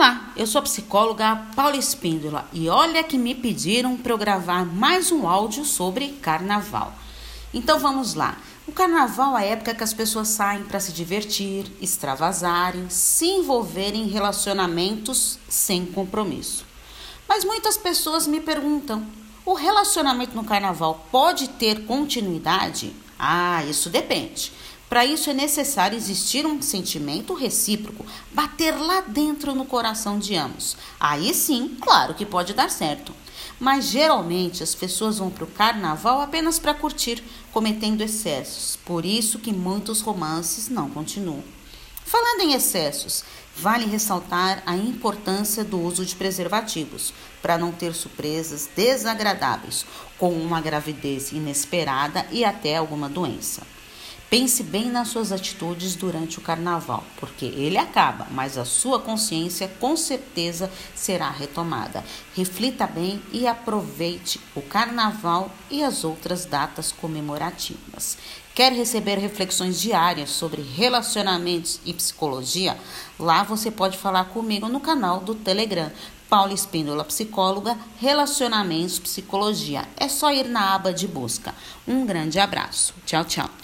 Olá, eu sou a psicóloga Paula Espíndola e olha que me pediram para eu gravar mais um áudio sobre carnaval. Então vamos lá. O carnaval é a época que as pessoas saem para se divertir, extravasarem, se envolverem em relacionamentos sem compromisso. Mas muitas pessoas me perguntam: o relacionamento no carnaval pode ter continuidade? Ah, isso depende. Para isso é necessário existir um sentimento recíproco, bater lá dentro no coração de ambos. Aí sim, claro que pode dar certo. Mas geralmente as pessoas vão para o carnaval apenas para curtir, cometendo excessos. Por isso que muitos romances não continuam. Falando em excessos, vale ressaltar a importância do uso de preservativos para não ter surpresas desagradáveis, como uma gravidez inesperada e até alguma doença. Pense bem nas suas atitudes durante o carnaval, porque ele acaba, mas a sua consciência com certeza será retomada. Reflita bem e aproveite o carnaval e as outras datas comemorativas. Quer receber reflexões diárias sobre relacionamentos e psicologia? Lá você pode falar comigo no canal do Telegram. Paula Espíndola, psicóloga, Relacionamentos Psicologia. É só ir na aba de busca. Um grande abraço. Tchau, tchau.